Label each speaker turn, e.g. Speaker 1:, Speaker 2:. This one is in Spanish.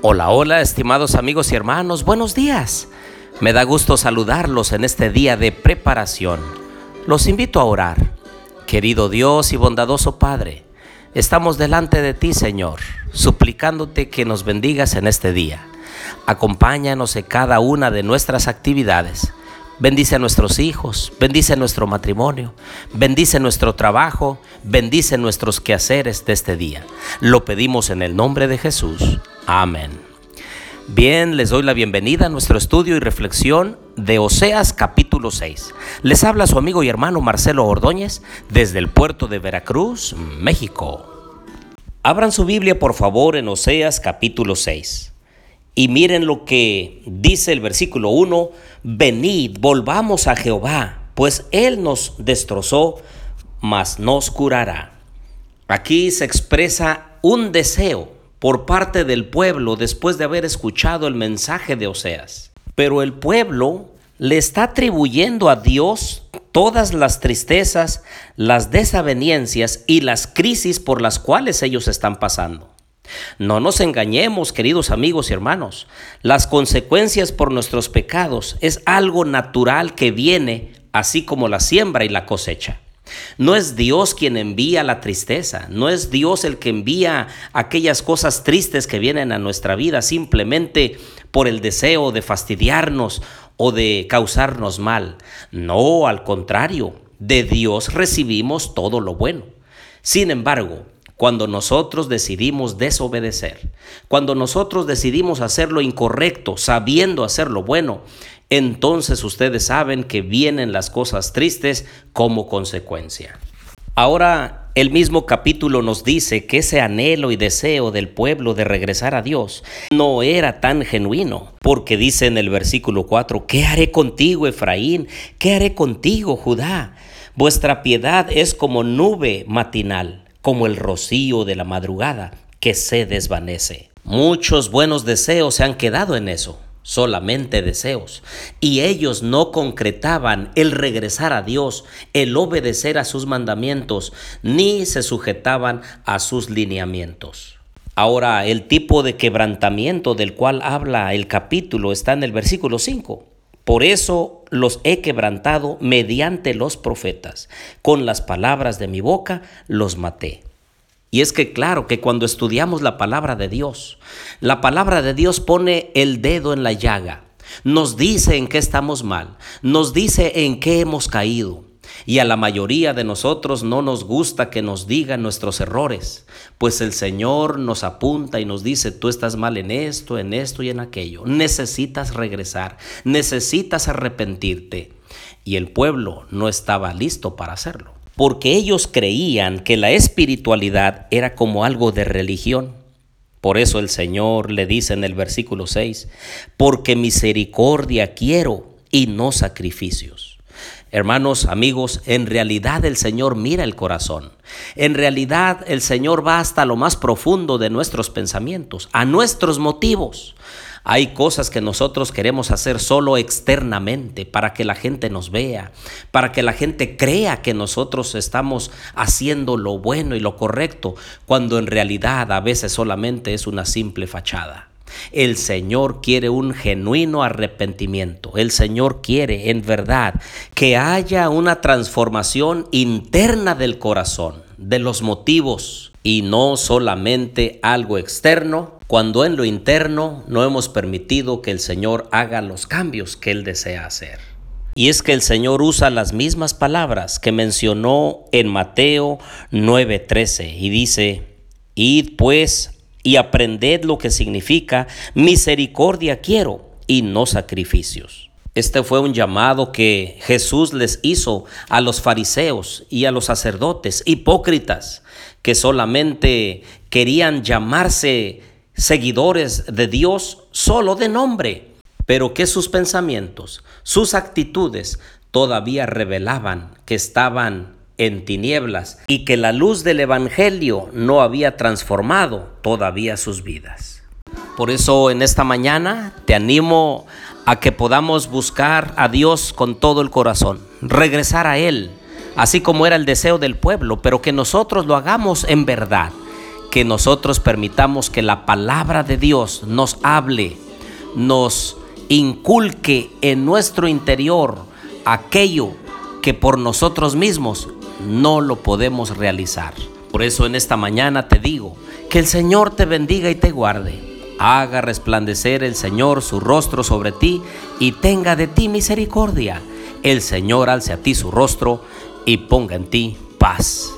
Speaker 1: Hola, hola, estimados amigos y hermanos, buenos días. Me da gusto saludarlos en este día de preparación. Los invito a orar. Querido Dios y bondadoso Padre, estamos delante de ti, Señor, suplicándote que nos bendigas en este día. Acompáñanos en cada una de nuestras actividades. Bendice a nuestros hijos, bendice nuestro matrimonio, bendice nuestro trabajo, bendice nuestros quehaceres de este día. Lo pedimos en el nombre de Jesús. Amén. Bien, les doy la bienvenida a nuestro estudio y reflexión de Oseas capítulo 6. Les habla su amigo y hermano Marcelo Ordóñez desde el puerto de Veracruz, México. Abran su Biblia por favor en Oseas capítulo 6. Y miren lo que dice el versículo 1, venid, volvamos a Jehová, pues Él nos destrozó, mas nos curará. Aquí se expresa un deseo por parte del pueblo después de haber escuchado el mensaje de Oseas. Pero el pueblo le está atribuyendo a Dios todas las tristezas, las desavenencias y las crisis por las cuales ellos están pasando. No nos engañemos, queridos amigos y hermanos. Las consecuencias por nuestros pecados es algo natural que viene así como la siembra y la cosecha. No es Dios quien envía la tristeza, no es Dios el que envía aquellas cosas tristes que vienen a nuestra vida simplemente por el deseo de fastidiarnos o de causarnos mal. No, al contrario, de Dios recibimos todo lo bueno. Sin embargo, cuando nosotros decidimos desobedecer, cuando nosotros decidimos hacer lo incorrecto, sabiendo hacer lo bueno, entonces ustedes saben que vienen las cosas tristes como consecuencia. Ahora el mismo capítulo nos dice que ese anhelo y deseo del pueblo de regresar a Dios no era tan genuino, porque dice en el versículo 4, ¿qué haré contigo, Efraín? ¿Qué haré contigo, Judá? Vuestra piedad es como nube matinal como el rocío de la madrugada que se desvanece. Muchos buenos deseos se han quedado en eso, solamente deseos, y ellos no concretaban el regresar a Dios, el obedecer a sus mandamientos, ni se sujetaban a sus lineamientos. Ahora, el tipo de quebrantamiento del cual habla el capítulo está en el versículo 5. Por eso los he quebrantado mediante los profetas. Con las palabras de mi boca los maté. Y es que claro que cuando estudiamos la palabra de Dios, la palabra de Dios pone el dedo en la llaga, nos dice en qué estamos mal, nos dice en qué hemos caído, y a la mayoría de nosotros no nos gusta que nos digan nuestros errores, pues el Señor nos apunta y nos dice, tú estás mal en esto, en esto y en aquello. Necesitas regresar, necesitas arrepentirte. Y el pueblo no estaba listo para hacerlo, porque ellos creían que la espiritualidad era como algo de religión. Por eso el Señor le dice en el versículo 6, porque misericordia quiero y no sacrificios. Hermanos, amigos, en realidad el Señor mira el corazón. En realidad el Señor va hasta lo más profundo de nuestros pensamientos, a nuestros motivos. Hay cosas que nosotros queremos hacer solo externamente para que la gente nos vea, para que la gente crea que nosotros estamos haciendo lo bueno y lo correcto, cuando en realidad a veces solamente es una simple fachada. El Señor quiere un genuino arrepentimiento. El Señor quiere en verdad que haya una transformación interna del corazón, de los motivos y no solamente algo externo, cuando en lo interno no hemos permitido que el Señor haga los cambios que Él desea hacer. Y es que el Señor usa las mismas palabras que mencionó en Mateo 9:13 y dice, Id pues y aprended lo que significa misericordia quiero y no sacrificios. Este fue un llamado que Jesús les hizo a los fariseos y a los sacerdotes hipócritas que solamente querían llamarse seguidores de Dios solo de nombre, pero que sus pensamientos, sus actitudes todavía revelaban que estaban en tinieblas y que la luz del Evangelio no había transformado todavía sus vidas. Por eso en esta mañana te animo a que podamos buscar a Dios con todo el corazón, regresar a Él, así como era el deseo del pueblo, pero que nosotros lo hagamos en verdad que nosotros permitamos que la palabra de Dios nos hable, nos inculque en nuestro interior aquello que por nosotros mismos no lo podemos realizar. Por eso en esta mañana te digo, que el Señor te bendiga y te guarde. Haga resplandecer el Señor su rostro sobre ti y tenga de ti misericordia. El Señor alce a ti su rostro y ponga en ti paz.